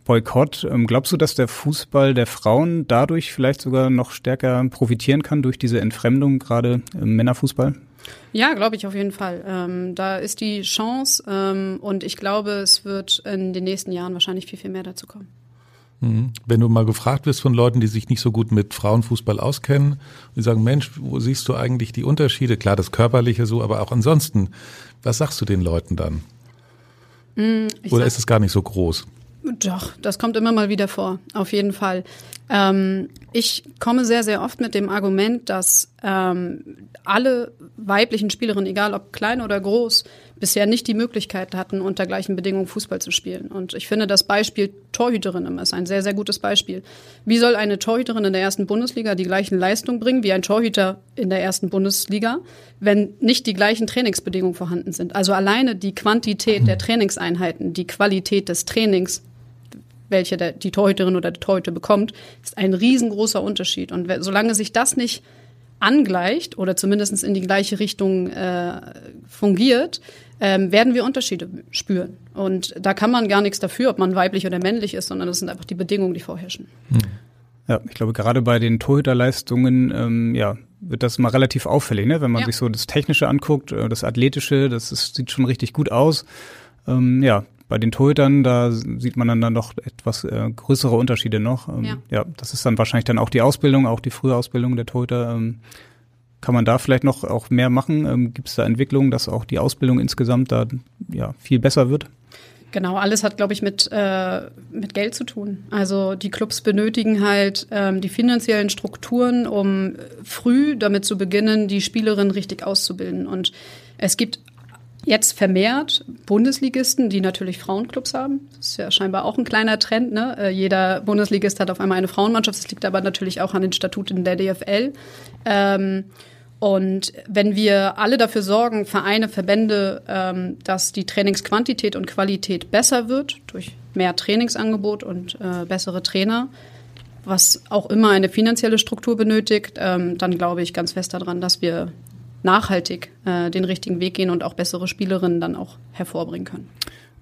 Boykott. Ähm, glaubst du, dass der Fußball der Frauen dadurch vielleicht sogar noch stärker profitieren kann durch diese Entfremdung, gerade im Männerfußball? Ja, glaube ich auf jeden Fall. Ähm, da ist die Chance ähm, und ich glaube, es wird in den nächsten Jahren wahrscheinlich viel, viel mehr dazu kommen. Mhm. Wenn du mal gefragt wirst von Leuten, die sich nicht so gut mit Frauenfußball auskennen, die sagen, Mensch, wo siehst du eigentlich die Unterschiede? Klar, das Körperliche so, aber auch ansonsten. Was sagst du den Leuten dann? Mm, Oder ist es gar nicht so groß? Doch, das kommt immer mal wieder vor, auf jeden Fall. Ähm, ich komme sehr, sehr oft mit dem Argument, dass ähm, alle weiblichen Spielerinnen, egal ob klein oder groß, bisher nicht die Möglichkeit hatten, unter gleichen Bedingungen Fußball zu spielen. Und ich finde, das Beispiel Torhüterin ist ein sehr, sehr gutes Beispiel. Wie soll eine Torhüterin in der ersten Bundesliga die gleichen Leistungen bringen wie ein Torhüter in der ersten Bundesliga, wenn nicht die gleichen Trainingsbedingungen vorhanden sind? Also alleine die Quantität der Trainingseinheiten, die Qualität des Trainings welche der, die Torhüterin oder der Torhüter bekommt, ist ein riesengroßer Unterschied. Und solange sich das nicht angleicht oder zumindest in die gleiche Richtung äh, fungiert, ähm, werden wir Unterschiede spüren. Und da kann man gar nichts dafür, ob man weiblich oder männlich ist, sondern das sind einfach die Bedingungen, die vorherrschen. Ja, ich glaube, gerade bei den Torhüterleistungen, ähm, ja, wird das mal relativ auffällig, ne? wenn man ja. sich so das Technische anguckt, äh, das Athletische, das ist, sieht schon richtig gut aus. Ähm, ja, bei den Torhütern, da sieht man dann, dann noch etwas äh, größere Unterschiede noch. Ähm, ja. ja, das ist dann wahrscheinlich dann auch die Ausbildung, auch die frühe Ausbildung der Torhüter. Ähm, kann man da vielleicht noch auch mehr machen? Ähm, Gibt es da Entwicklungen, dass auch die Ausbildung insgesamt da ja viel besser wird? Genau, alles hat, glaube ich, mit, äh, mit Geld zu tun. Also die Clubs benötigen halt ähm, die finanziellen Strukturen, um früh damit zu beginnen, die Spielerin richtig auszubilden. Und es gibt Jetzt vermehrt Bundesligisten, die natürlich Frauenclubs haben. Das ist ja scheinbar auch ein kleiner Trend. Ne? Äh, jeder Bundesligist hat auf einmal eine Frauenmannschaft. Das liegt aber natürlich auch an den Statuten der DFL. Ähm, und wenn wir alle dafür sorgen, Vereine, Verbände, ähm, dass die Trainingsquantität und Qualität besser wird durch mehr Trainingsangebot und äh, bessere Trainer, was auch immer eine finanzielle Struktur benötigt, ähm, dann glaube ich ganz fest daran, dass wir nachhaltig äh, den richtigen Weg gehen und auch bessere Spielerinnen dann auch hervorbringen können.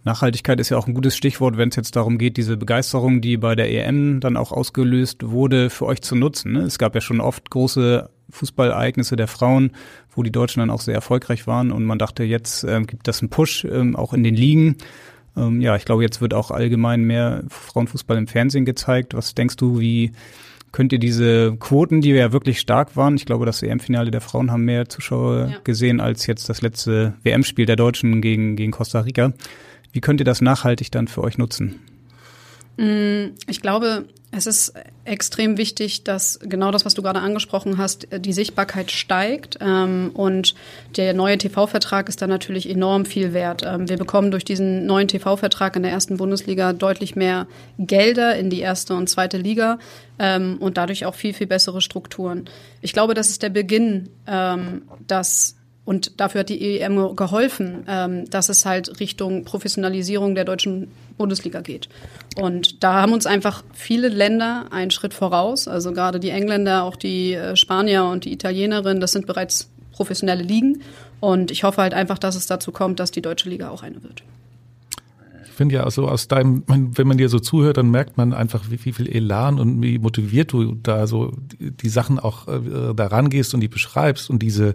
Nachhaltigkeit ist ja auch ein gutes Stichwort, wenn es jetzt darum geht, diese Begeisterung, die bei der EM dann auch ausgelöst wurde, für euch zu nutzen. Ne? Es gab ja schon oft große Fußballereignisse der Frauen, wo die Deutschen dann auch sehr erfolgreich waren und man dachte, jetzt äh, gibt das einen Push ähm, auch in den Ligen. Ähm, ja, ich glaube, jetzt wird auch allgemein mehr Frauenfußball im Fernsehen gezeigt. Was denkst du, wie könnt ihr diese Quoten, die ja wirklich stark waren, ich glaube, das EM-Finale der Frauen haben mehr Zuschauer ja. gesehen als jetzt das letzte WM-Spiel der Deutschen gegen, gegen Costa Rica. Wie könnt ihr das nachhaltig dann für euch nutzen? Mm, ich glaube, es ist extrem wichtig, dass genau das, was du gerade angesprochen hast, die Sichtbarkeit steigt. Ähm, und der neue TV-Vertrag ist da natürlich enorm viel wert. Ähm, wir bekommen durch diesen neuen TV-Vertrag in der ersten Bundesliga deutlich mehr Gelder in die erste und zweite Liga ähm, und dadurch auch viel, viel bessere Strukturen. Ich glaube, das ist der Beginn, dass und dafür hat die EM geholfen, ähm, dass es halt Richtung Professionalisierung der deutschen Bundesliga geht. Und da haben uns einfach viele Länder einen Schritt voraus. Also gerade die Engländer, auch die äh, Spanier und die Italienerinnen, das sind bereits professionelle Ligen. Und ich hoffe halt einfach, dass es dazu kommt, dass die deutsche Liga auch eine wird. Ich finde ja also aus deinem, wenn man dir so zuhört, dann merkt man einfach, wie, wie viel Elan und wie motiviert du da so die, die Sachen auch äh, da rangehst und die beschreibst und diese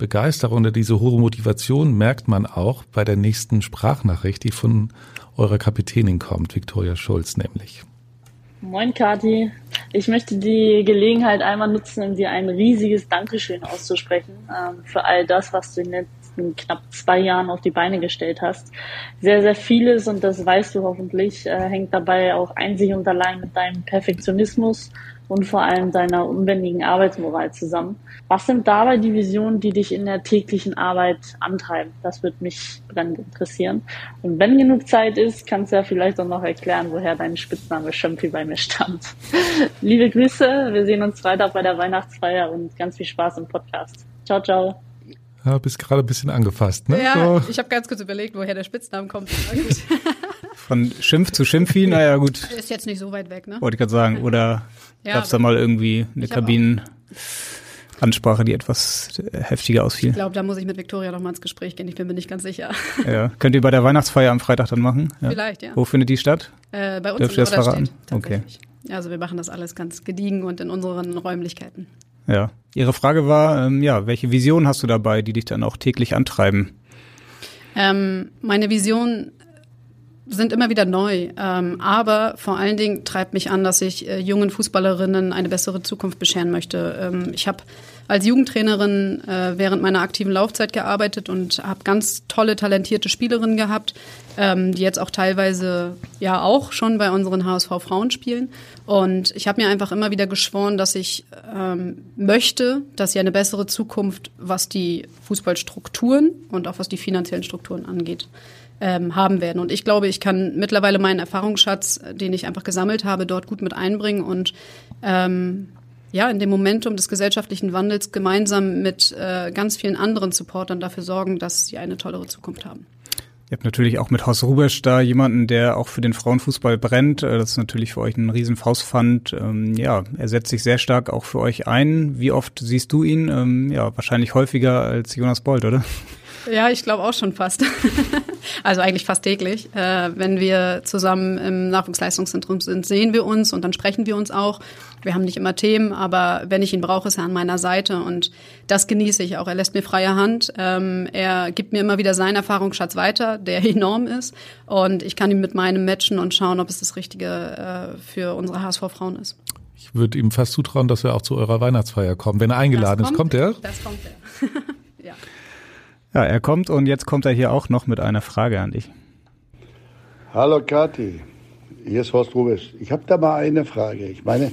Begeisterung oder diese hohe Motivation merkt man auch bei der nächsten Sprachnachricht, die von eurer Kapitänin kommt, Viktoria Schulz nämlich. Moin Kati, ich möchte die Gelegenheit einmal nutzen, um dir ein riesiges Dankeschön auszusprechen ähm, für all das, was du in den letzten knapp zwei Jahren auf die Beine gestellt hast. Sehr, sehr vieles, und das weißt du hoffentlich, äh, hängt dabei auch einzig und allein mit deinem Perfektionismus und vor allem deiner unbändigen Arbeitsmoral zusammen. Was sind dabei die Visionen, die dich in der täglichen Arbeit antreiben? Das würde mich brennend interessieren. Und wenn genug Zeit ist, kannst du ja vielleicht auch noch erklären, woher dein Spitzname Schömpfi bei mir stammt. Liebe Grüße, wir sehen uns Freitag bei der Weihnachtsfeier und ganz viel Spaß im Podcast. Ciao, ciao. Ja, bist gerade ein bisschen angefasst, ne? Ja, so. ich habe ganz kurz überlegt, woher der Spitzname kommt. Von Schimpf zu Schimpfi, naja, gut. Ist jetzt nicht so weit weg, ne? Wollte ich gerade sagen. Oder ja, Gab es da mal irgendwie eine Kabinenansprache, die etwas heftiger ausfiel? Ich glaube, da muss ich mit Viktoria noch mal ins Gespräch gehen. Ich bin mir nicht ganz sicher. Ja. Könnt ihr bei der Weihnachtsfeier am Freitag dann machen? Ja. Vielleicht, ja. Wo findet die statt? Äh, bei uns Dürft ihr das verraten? Okay. Also wir machen das alles ganz gediegen und in unseren Räumlichkeiten. Ja. Ihre Frage war, ähm, ja, welche Vision hast du dabei, die dich dann auch täglich antreiben? Ähm, meine Vision sind immer wieder neu. Ähm, aber vor allen Dingen treibt mich an, dass ich äh, jungen Fußballerinnen eine bessere Zukunft bescheren möchte. Ähm, ich habe als Jugendtrainerin äh, während meiner aktiven Laufzeit gearbeitet und habe ganz tolle, talentierte Spielerinnen gehabt, ähm, die jetzt auch teilweise ja auch schon bei unseren HSV Frauen spielen. Und ich habe mir einfach immer wieder geschworen, dass ich ähm, möchte, dass sie eine bessere Zukunft, was die Fußballstrukturen und auch was die finanziellen Strukturen angeht, ähm, haben werden. Und ich glaube, ich kann mittlerweile meinen Erfahrungsschatz, den ich einfach gesammelt habe, dort gut mit einbringen und ähm, ja, in dem Momentum des gesellschaftlichen Wandels gemeinsam mit äh, ganz vielen anderen Supportern dafür sorgen, dass sie eine tollere Zukunft haben. Ihr habt natürlich auch mit Horst Rubesch da jemanden, der auch für den Frauenfußball brennt. Äh, das ist natürlich für euch ein riesen Faustpfand. Ähm, ja, er setzt sich sehr stark auch für euch ein. Wie oft siehst du ihn? Ähm, ja, wahrscheinlich häufiger als Jonas Bold, oder? Ja, ich glaube auch schon fast. also eigentlich fast täglich. Äh, wenn wir zusammen im Nachwuchsleistungszentrum sind, sehen wir uns und dann sprechen wir uns auch. Wir haben nicht immer Themen, aber wenn ich ihn brauche, ist er an meiner Seite und das genieße ich auch. Er lässt mir freie Hand. Ähm, er gibt mir immer wieder seinen Erfahrungsschatz weiter, der enorm ist und ich kann ihn mit meinem matchen und schauen, ob es das Richtige äh, für unsere HSV-Frauen ist. Ich würde ihm fast zutrauen, dass wir auch zu eurer Weihnachtsfeier kommen. Wenn er eingeladen kommt, ist, kommt er? Das kommt er. ja. Ja, er kommt und jetzt kommt er hier auch noch mit einer Frage an dich. Hallo Kathi, hier ist Horst Rubisch. Ich habe da mal eine Frage. Ich meine,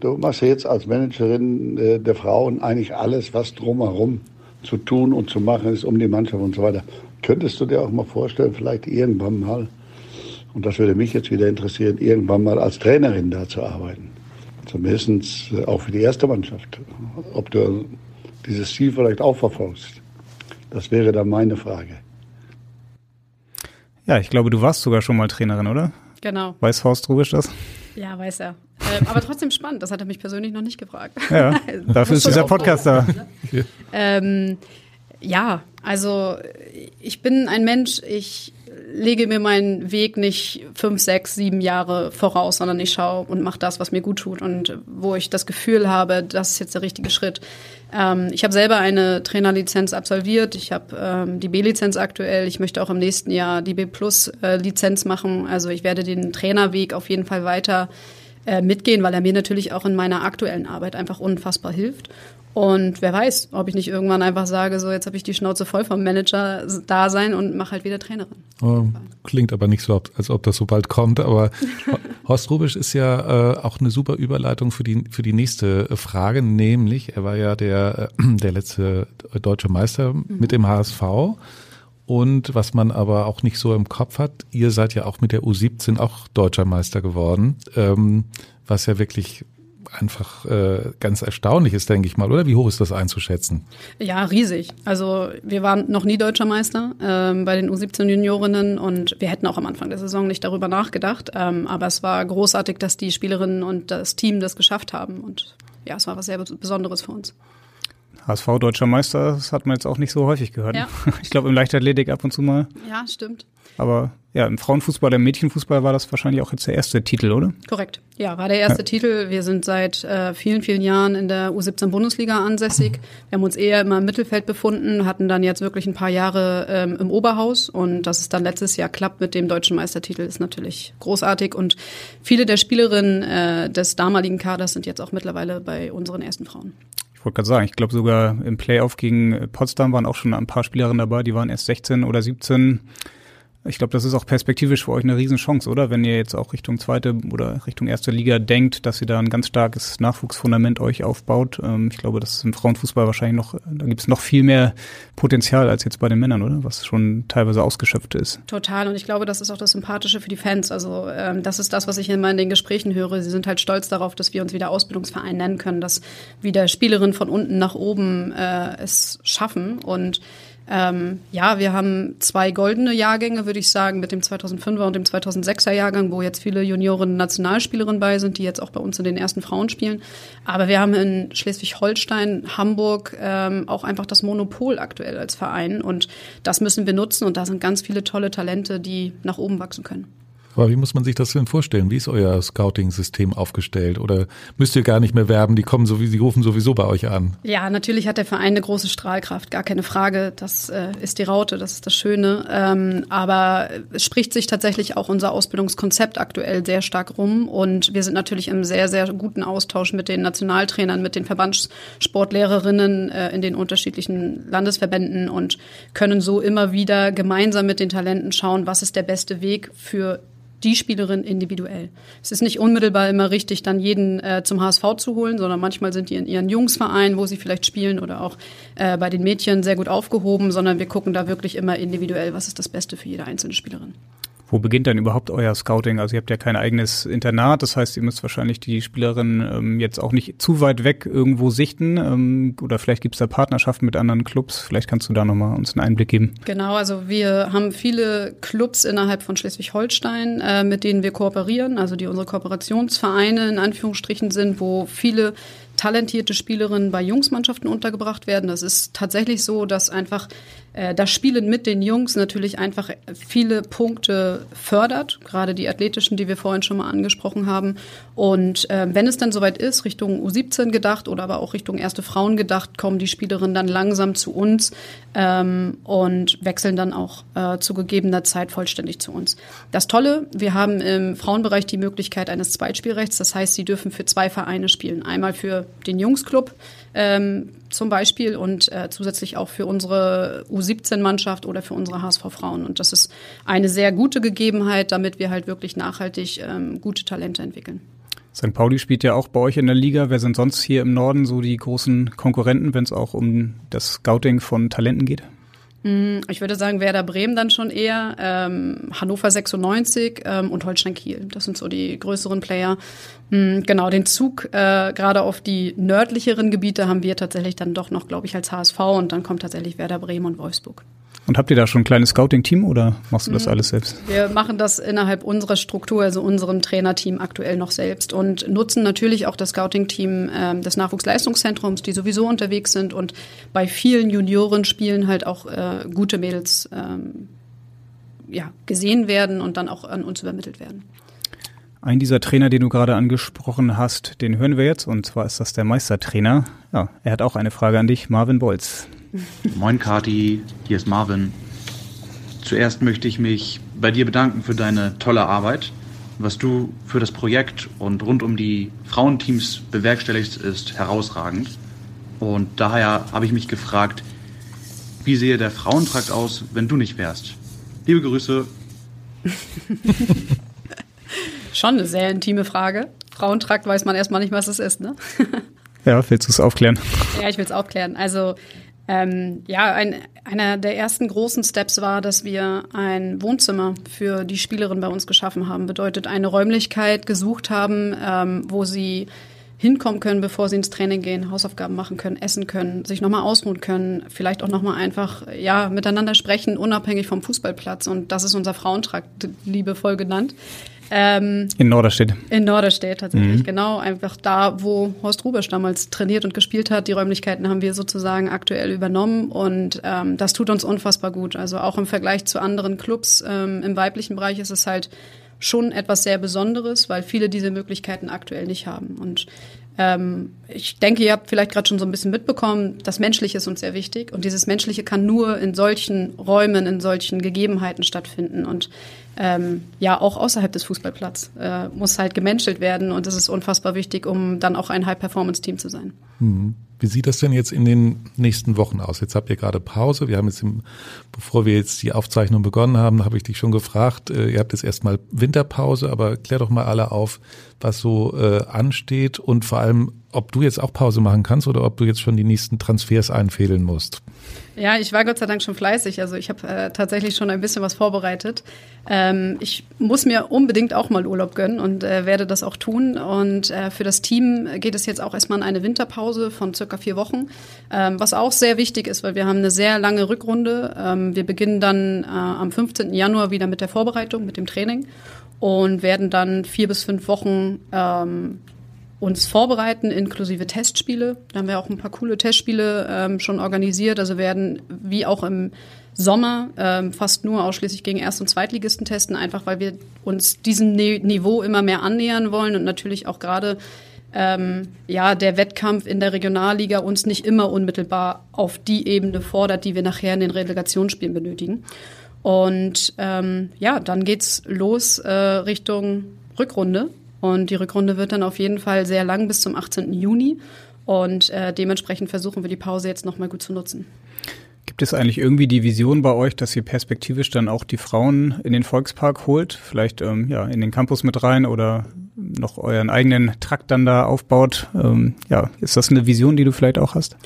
du machst jetzt als Managerin äh, der Frauen eigentlich alles, was drumherum zu tun und zu machen ist um die Mannschaft und so weiter. Könntest du dir auch mal vorstellen, vielleicht irgendwann mal, und das würde mich jetzt wieder interessieren, irgendwann mal als Trainerin da zu arbeiten? Zumindest äh, auch für die erste Mannschaft. Ob du dieses Ziel vielleicht auch verfolgst. Das wäre dann meine Frage. Ja, ich glaube, du warst sogar schon mal Trainerin, oder? Genau. Weiß Horst Rubisch das? Ja, weiß er. Ähm, aber trotzdem spannend, das hat er mich persönlich noch nicht gefragt. Ja, dafür ist dieser Podcast da. ähm, ja, also ich bin ein Mensch, ich lege mir meinen Weg nicht fünf, sechs, sieben Jahre voraus, sondern ich schaue und mache das, was mir gut tut und wo ich das Gefühl habe, das ist jetzt der richtige Schritt. Ähm, ich habe selber eine Trainerlizenz absolviert. Ich habe ähm, die B-Lizenz aktuell. Ich möchte auch im nächsten Jahr die B-Plus-Lizenz äh, machen. Also ich werde den Trainerweg auf jeden Fall weiter äh, mitgehen, weil er mir natürlich auch in meiner aktuellen Arbeit einfach unfassbar hilft. Und wer weiß, ob ich nicht irgendwann einfach sage, so jetzt habe ich die Schnauze voll vom Manager da sein und mache halt wieder Trainerin. Oh, klingt aber nicht so, als ob das so bald kommt. Aber Horst Rubisch ist ja äh, auch eine super Überleitung für die für die nächste Frage, nämlich er war ja der äh, der letzte deutsche Meister mhm. mit dem HSV. Und was man aber auch nicht so im Kopf hat, ihr seid ja auch mit der U17 auch deutscher Meister geworden, ähm, was ja wirklich einfach äh, ganz erstaunlich ist, denke ich mal, oder? Wie hoch ist das einzuschätzen? Ja, riesig. Also wir waren noch nie deutscher Meister ähm, bei den U17-Juniorinnen und wir hätten auch am Anfang der Saison nicht darüber nachgedacht. Ähm, aber es war großartig, dass die Spielerinnen und das Team das geschafft haben. Und ja, es war was sehr Besonderes für uns. HSV Deutscher Meister, das hat man jetzt auch nicht so häufig gehört. Ja. Ich glaube im Leichtathletik ab und zu mal. Ja, stimmt. Aber ja, im Frauenfußball, im Mädchenfußball war das wahrscheinlich auch jetzt der erste Titel, oder? Korrekt. Ja, war der erste ja. Titel. Wir sind seit äh, vielen, vielen Jahren in der U17-Bundesliga ansässig. Wir haben uns eher immer im Mittelfeld befunden, hatten dann jetzt wirklich ein paar Jahre ähm, im Oberhaus und dass es dann letztes Jahr klappt mit dem deutschen Meistertitel, ist natürlich großartig. Und viele der Spielerinnen äh, des damaligen Kaders sind jetzt auch mittlerweile bei unseren ersten Frauen. Ich wollte gerade sagen, ich glaube sogar im Playoff gegen Potsdam waren auch schon ein paar Spielerinnen dabei, die waren erst 16 oder 17. Ich glaube, das ist auch perspektivisch für euch eine Riesenchance, oder? Wenn ihr jetzt auch Richtung zweite oder Richtung erste Liga denkt, dass ihr da ein ganz starkes Nachwuchsfundament euch aufbaut. Ähm, ich glaube, das ist im Frauenfußball wahrscheinlich noch, da gibt es noch viel mehr Potenzial als jetzt bei den Männern, oder? Was schon teilweise ausgeschöpft ist. Total. Und ich glaube, das ist auch das Sympathische für die Fans. Also ähm, das ist das, was ich immer in den Gesprächen höre. Sie sind halt stolz darauf, dass wir uns wieder Ausbildungsverein nennen können, dass wieder Spielerinnen von unten nach oben äh, es schaffen. Und ähm, ja, wir haben zwei goldene Jahrgänge, würde ich sagen, mit dem 2005er und dem 2006er Jahrgang, wo jetzt viele Junioren Nationalspielerinnen bei sind, die jetzt auch bei uns in den ersten Frauen spielen. Aber wir haben in Schleswig-Holstein, Hamburg ähm, auch einfach das Monopol aktuell als Verein und das müssen wir nutzen und da sind ganz viele tolle Talente, die nach oben wachsen können. Aber wie muss man sich das denn vorstellen? Wie ist euer Scouting-System aufgestellt? Oder müsst ihr gar nicht mehr werben? Die kommen so wie sie rufen sowieso bei euch an. Ja, natürlich hat der Verein eine große Strahlkraft, gar keine Frage. Das äh, ist die Raute, das ist das Schöne. Ähm, aber es spricht sich tatsächlich auch unser Ausbildungskonzept aktuell sehr stark rum. Und wir sind natürlich im sehr, sehr guten Austausch mit den Nationaltrainern, mit den Verbandssportlehrerinnen äh, in den unterschiedlichen Landesverbänden und können so immer wieder gemeinsam mit den Talenten schauen, was ist der beste Weg für die Spielerin individuell. Es ist nicht unmittelbar immer richtig, dann jeden äh, zum HSV zu holen, sondern manchmal sind die in ihren Jungsvereinen, wo sie vielleicht spielen oder auch äh, bei den Mädchen sehr gut aufgehoben, sondern wir gucken da wirklich immer individuell, was ist das Beste für jede einzelne Spielerin. Wo beginnt dann überhaupt euer Scouting? Also ihr habt ja kein eigenes Internat, das heißt, ihr müsst wahrscheinlich die Spielerin ähm, jetzt auch nicht zu weit weg irgendwo sichten. Ähm, oder vielleicht gibt es da Partnerschaften mit anderen Clubs. Vielleicht kannst du da nochmal uns einen Einblick geben. Genau, also wir haben viele Clubs innerhalb von Schleswig-Holstein, äh, mit denen wir kooperieren, also die unsere Kooperationsvereine in Anführungsstrichen sind, wo viele talentierte Spielerinnen bei Jungsmannschaften untergebracht werden. Das ist tatsächlich so, dass einfach äh, das Spielen mit den Jungs natürlich einfach viele Punkte fördert, gerade die athletischen, die wir vorhin schon mal angesprochen haben. Und äh, wenn es dann soweit ist, Richtung U17 gedacht oder aber auch Richtung erste Frauen gedacht, kommen die Spielerinnen dann langsam zu uns ähm, und wechseln dann auch äh, zu gegebener Zeit vollständig zu uns. Das Tolle, wir haben im Frauenbereich die Möglichkeit eines Zweitspielrechts. Das heißt, sie dürfen für zwei Vereine spielen. Einmal für den Jungsclub ähm, zum Beispiel und äh, zusätzlich auch für unsere U17-Mannschaft oder für unsere HSV-Frauen. Und das ist eine sehr gute Gegebenheit, damit wir halt wirklich nachhaltig ähm, gute Talente entwickeln. St. Pauli spielt ja auch bei euch in der Liga. Wer sind sonst hier im Norden so die großen Konkurrenten, wenn es auch um das Scouting von Talenten geht? Mm, ich würde sagen, Werder Bremen dann schon eher, ähm, Hannover 96 ähm, und Holstein Kiel. Das sind so die größeren Player. Mhm, genau, den Zug äh, gerade auf die nördlicheren Gebiete haben wir tatsächlich dann doch noch, glaube ich, als HSV und dann kommt tatsächlich Werder Bremen und Wolfsburg. Und habt ihr da schon ein kleines Scouting-Team oder machst du das mhm. alles selbst? Wir machen das innerhalb unserer Struktur, also unserem Trainerteam aktuell noch selbst und nutzen natürlich auch das Scouting-Team äh, des Nachwuchsleistungszentrums, die sowieso unterwegs sind und bei vielen Juniorenspielen halt auch äh, gute Mädels ähm, ja, gesehen werden und dann auch an uns übermittelt werden. Ein dieser Trainer, den du gerade angesprochen hast, den hören wir jetzt und zwar ist das der Meistertrainer. Ja, er hat auch eine Frage an dich, Marvin Bolz. Moin Kati, hier ist Marvin. Zuerst möchte ich mich bei dir bedanken für deine tolle Arbeit. Was du für das Projekt und rund um die Frauenteams bewerkstelligst, ist herausragend. Und daher habe ich mich gefragt, wie sehe der Frauentrakt aus, wenn du nicht wärst? Liebe Grüße. Schon eine sehr intime Frage. Frauentrakt weiß man erstmal nicht, was es ist, ne? ja, willst du es aufklären? Ja, ich will es aufklären. Also ähm, ja, ein, einer der ersten großen Steps war, dass wir ein Wohnzimmer für die Spielerin bei uns geschaffen haben. Bedeutet eine Räumlichkeit gesucht haben, ähm, wo sie hinkommen können, bevor sie ins Training gehen, Hausaufgaben machen können, essen können, sich nochmal ausruhen können, vielleicht auch nochmal einfach ja miteinander sprechen, unabhängig vom Fußballplatz. Und das ist unser Frauentrakt, liebevoll genannt. Ähm, in Norderstedt. In Norderstedt tatsächlich, mhm. genau. Einfach da, wo Horst Rubesch damals trainiert und gespielt hat. Die Räumlichkeiten haben wir sozusagen aktuell übernommen und ähm, das tut uns unfassbar gut. Also auch im Vergleich zu anderen Clubs ähm, im weiblichen Bereich ist es halt schon etwas sehr Besonderes, weil viele diese Möglichkeiten aktuell nicht haben. Und ähm, ich denke, ihr habt vielleicht gerade schon so ein bisschen mitbekommen, das Menschliche ist uns sehr wichtig und dieses Menschliche kann nur in solchen Räumen, in solchen Gegebenheiten stattfinden und ähm, ja auch außerhalb des Fußballplatzes äh, muss halt gemenschelt werden und das ist unfassbar wichtig, um dann auch ein High-Performance-Team zu sein. Mhm. Wie sieht das denn jetzt in den nächsten Wochen aus? Jetzt habt ihr gerade Pause. Wir haben jetzt, im, bevor wir jetzt die Aufzeichnung begonnen haben, habe ich dich schon gefragt. Äh, ihr habt jetzt erstmal Winterpause, aber klär doch mal alle auf, was so äh, ansteht und vor allem, ob du jetzt auch Pause machen kannst oder ob du jetzt schon die nächsten Transfers einfädeln musst. Ja, ich war Gott sei Dank schon fleißig. Also ich habe äh, tatsächlich schon ein bisschen was vorbereitet. Ähm, ich muss mir unbedingt auch mal Urlaub gönnen und äh, werde das auch tun. Und äh, für das Team geht es jetzt auch erstmal in eine Winterpause von circa vier Wochen, ähm, was auch sehr wichtig ist, weil wir haben eine sehr lange Rückrunde. Ähm, wir beginnen dann äh, am 15. Januar wieder mit der Vorbereitung, mit dem Training und werden dann vier bis fünf Wochen ähm, uns vorbereiten, inklusive Testspiele. Da haben wir auch ein paar coole Testspiele ähm, schon organisiert. Also werden, wie auch im Sommer ähm, fast nur ausschließlich gegen Erst- und Zweitligisten testen, einfach weil wir uns diesem ne Niveau immer mehr annähern wollen und natürlich auch gerade ähm, ja, der Wettkampf in der Regionalliga uns nicht immer unmittelbar auf die Ebene fordert, die wir nachher in den Relegationsspielen benötigen. Und ähm, ja, dann geht's los äh, Richtung Rückrunde. Und die Rückrunde wird dann auf jeden Fall sehr lang bis zum 18. Juni. Und äh, dementsprechend versuchen wir die Pause jetzt nochmal gut zu nutzen. Gibt es eigentlich irgendwie die Vision bei euch, dass ihr perspektivisch dann auch die Frauen in den Volkspark holt? Vielleicht ähm, ja in den Campus mit rein oder noch euren eigenen Trakt dann da aufbaut? Ähm, ja, ist das eine Vision, die du vielleicht auch hast?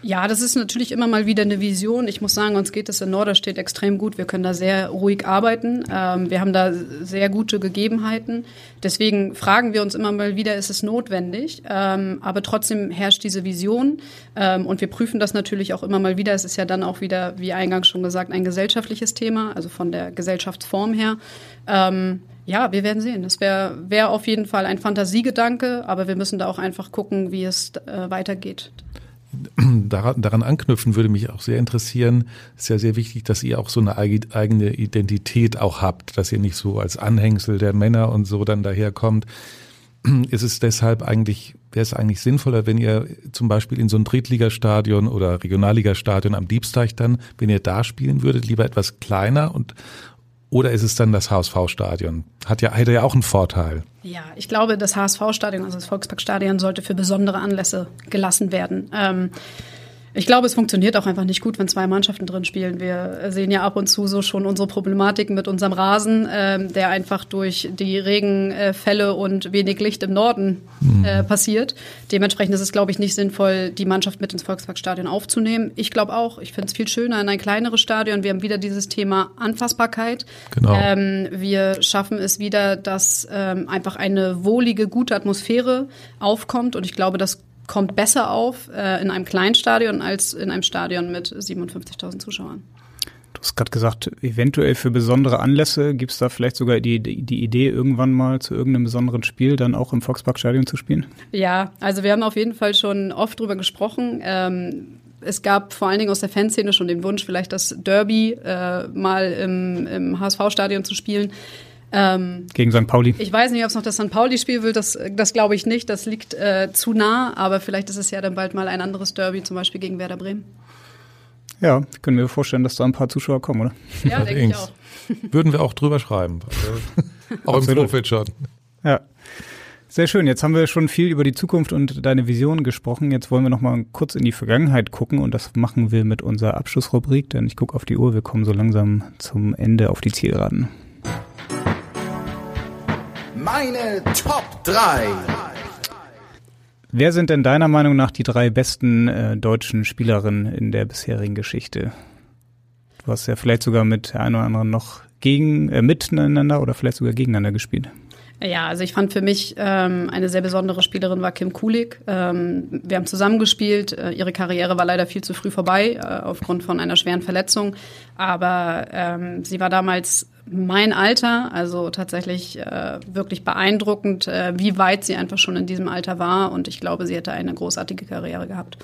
Ja, das ist natürlich immer mal wieder eine Vision. Ich muss sagen, uns geht es in Norderstedt extrem gut. Wir können da sehr ruhig arbeiten. Ähm, wir haben da sehr gute Gegebenheiten. Deswegen fragen wir uns immer mal wieder, ist es notwendig? Ähm, aber trotzdem herrscht diese Vision. Ähm, und wir prüfen das natürlich auch immer mal wieder. Es ist ja dann auch wieder, wie eingangs schon gesagt, ein gesellschaftliches Thema, also von der Gesellschaftsform her. Ja, wir werden sehen. Das wäre wär auf jeden Fall ein Fantasiegedanke, aber wir müssen da auch einfach gucken, wie es äh, weitergeht daran, daran anknüpfen würde mich auch sehr interessieren. Es ist ja sehr wichtig, dass ihr auch so eine eigene Identität auch habt, dass ihr nicht so als Anhängsel der Männer und so dann daherkommt. Ist es deshalb eigentlich, wäre es eigentlich sinnvoller, wenn ihr zum Beispiel in so ein Drittligastadion oder Regionalligastadion am Diebsteich dann, wenn ihr da spielen würdet, lieber etwas kleiner und oder ist es dann das HSV-Stadion? Hat ja, hätte ja auch einen Vorteil. Ja, ich glaube, das HSV-Stadion, also das Volksparkstadion, sollte für besondere Anlässe gelassen werden. Ähm, ich glaube, es funktioniert auch einfach nicht gut, wenn zwei Mannschaften drin spielen. Wir sehen ja ab und zu so schon unsere Problematiken mit unserem Rasen, ähm, der einfach durch die Regenfälle und wenig Licht im Norden mhm. äh, passiert. Dementsprechend ist es, glaube ich, nicht sinnvoll, die Mannschaft mit ins Volksparkstadion aufzunehmen. Ich glaube auch, ich finde es viel schöner in ein kleineres Stadion. Wir haben wieder dieses Thema Anfassbarkeit. Genau. Ähm, wir schaffen es wieder, dass ähm, einfach eine wohlige, gute Atmosphäre aufkommt. Und ich glaube, das kommt besser auf äh, in einem kleinen Stadion als in einem Stadion mit 57.000 Zuschauern. Du hast gerade gesagt, eventuell für besondere Anlässe gibt es da vielleicht sogar die, die, Idee, irgendwann mal zu irgendeinem besonderen Spiel dann auch im Volksparkstadion zu spielen? Ja, also wir haben auf jeden Fall schon oft drüber gesprochen. Ähm, es gab vor allen Dingen aus der Fanszene schon den Wunsch, vielleicht das Derby äh, mal im, im HSV-Stadion zu spielen. Ähm, Gegen St. Pauli. Ich weiß nicht, ob es noch das St. Pauli-Spiel will, das, das glaube ich nicht. Das liegt äh, zu nah, aber vielleicht ist es ja dann bald mal ein anderes Derby, zum Beispiel gegen Werder Bremen. Ja, können wir vorstellen, dass da ein paar Zuschauer kommen, oder? Ja, denke ich auch. Würden wir auch drüber schreiben. Also, auch im Vorfeld schon. Ja. Sehr schön. Jetzt haben wir schon viel über die Zukunft und deine Vision gesprochen. Jetzt wollen wir noch mal kurz in die Vergangenheit gucken und das machen wir mit unserer Abschlussrubrik, denn ich gucke auf die Uhr. Wir kommen so langsam zum Ende auf die Zielgeraden. Meine Top 3. Wer sind denn deiner Meinung nach die drei besten äh, deutschen Spielerinnen in der bisherigen Geschichte? Du hast ja vielleicht sogar mit der einen oder anderen noch gegen, äh, miteinander oder vielleicht sogar gegeneinander gespielt. Ja, also ich fand für mich ähm, eine sehr besondere Spielerin war Kim Kulik. Ähm, wir haben zusammengespielt. Äh, ihre Karriere war leider viel zu früh vorbei äh, aufgrund von einer schweren Verletzung. Aber ähm, sie war damals mein Alter, also tatsächlich äh, wirklich beeindruckend, äh, wie weit sie einfach schon in diesem Alter war. Und ich glaube, sie hätte eine großartige Karriere gehabt.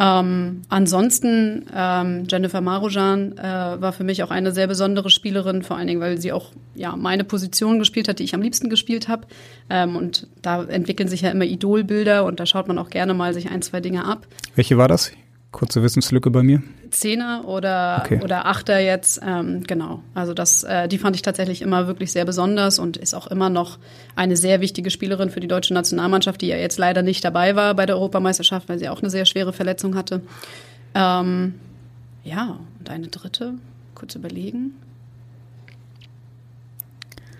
Ähm, ansonsten, ähm, Jennifer Marujan äh, war für mich auch eine sehr besondere Spielerin, vor allen Dingen, weil sie auch ja, meine Position gespielt hat, die ich am liebsten gespielt habe. Ähm, und da entwickeln sich ja immer Idolbilder und da schaut man auch gerne mal sich ein, zwei Dinge ab. Welche war das? Kurze Wissenslücke bei mir. Zehner oder, okay. oder Achter jetzt, ähm, genau. Also das, äh, die fand ich tatsächlich immer wirklich sehr besonders und ist auch immer noch eine sehr wichtige Spielerin für die deutsche Nationalmannschaft, die ja jetzt leider nicht dabei war bei der Europameisterschaft, weil sie auch eine sehr schwere Verletzung hatte. Ähm, ja, und eine dritte, kurz überlegen.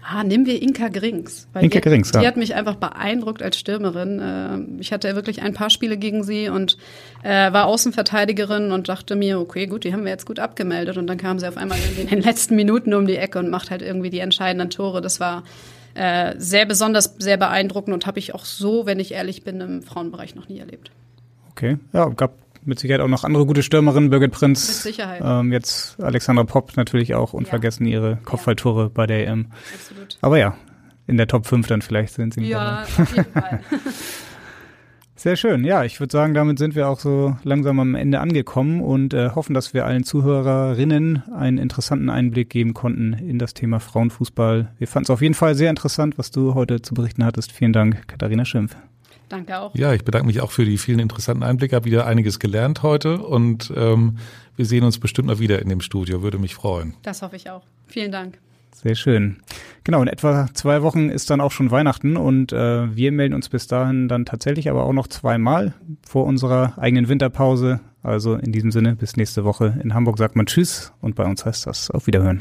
Ah, nehmen wir Inka Grings. Inka die, Grings, ja. Die hat mich einfach beeindruckt als Stürmerin. Äh, ich hatte wirklich ein paar Spiele gegen sie und äh, war Außenverteidigerin und dachte mir, okay, gut, die haben wir jetzt gut abgemeldet. Und dann kam sie auf einmal in den letzten Minuten um die Ecke und macht halt irgendwie die entscheidenden Tore. Das war äh, sehr besonders, sehr beeindruckend und habe ich auch so, wenn ich ehrlich bin, im Frauenbereich noch nie erlebt. Okay, ja, gab mit Sicherheit auch noch andere gute Stürmerinnen, Birgit Prinz. Mit Sicherheit. Ähm, jetzt Alexandra Popp natürlich auch unvergessen ja. ihre Kopfballtore ja. bei der EM. Absolut. Aber ja, in der Top 5 dann vielleicht sind sie. Ja, auf jeden Fall. Sehr schön. Ja, ich würde sagen, damit sind wir auch so langsam am Ende angekommen und äh, hoffen, dass wir allen Zuhörerinnen einen interessanten Einblick geben konnten in das Thema Frauenfußball. Wir fanden es auf jeden Fall sehr interessant, was du heute zu berichten hattest. Vielen Dank, Katharina Schimpf. Danke auch. Ja, ich bedanke mich auch für die vielen interessanten Einblicke. Habe wieder einiges gelernt heute und ähm, wir sehen uns bestimmt mal wieder in dem Studio. Würde mich freuen. Das hoffe ich auch. Vielen Dank. Sehr schön. Genau, in etwa zwei Wochen ist dann auch schon Weihnachten und äh, wir melden uns bis dahin dann tatsächlich aber auch noch zweimal vor unserer eigenen Winterpause. Also in diesem Sinne, bis nächste Woche. In Hamburg sagt man Tschüss und bei uns heißt das auf Wiederhören.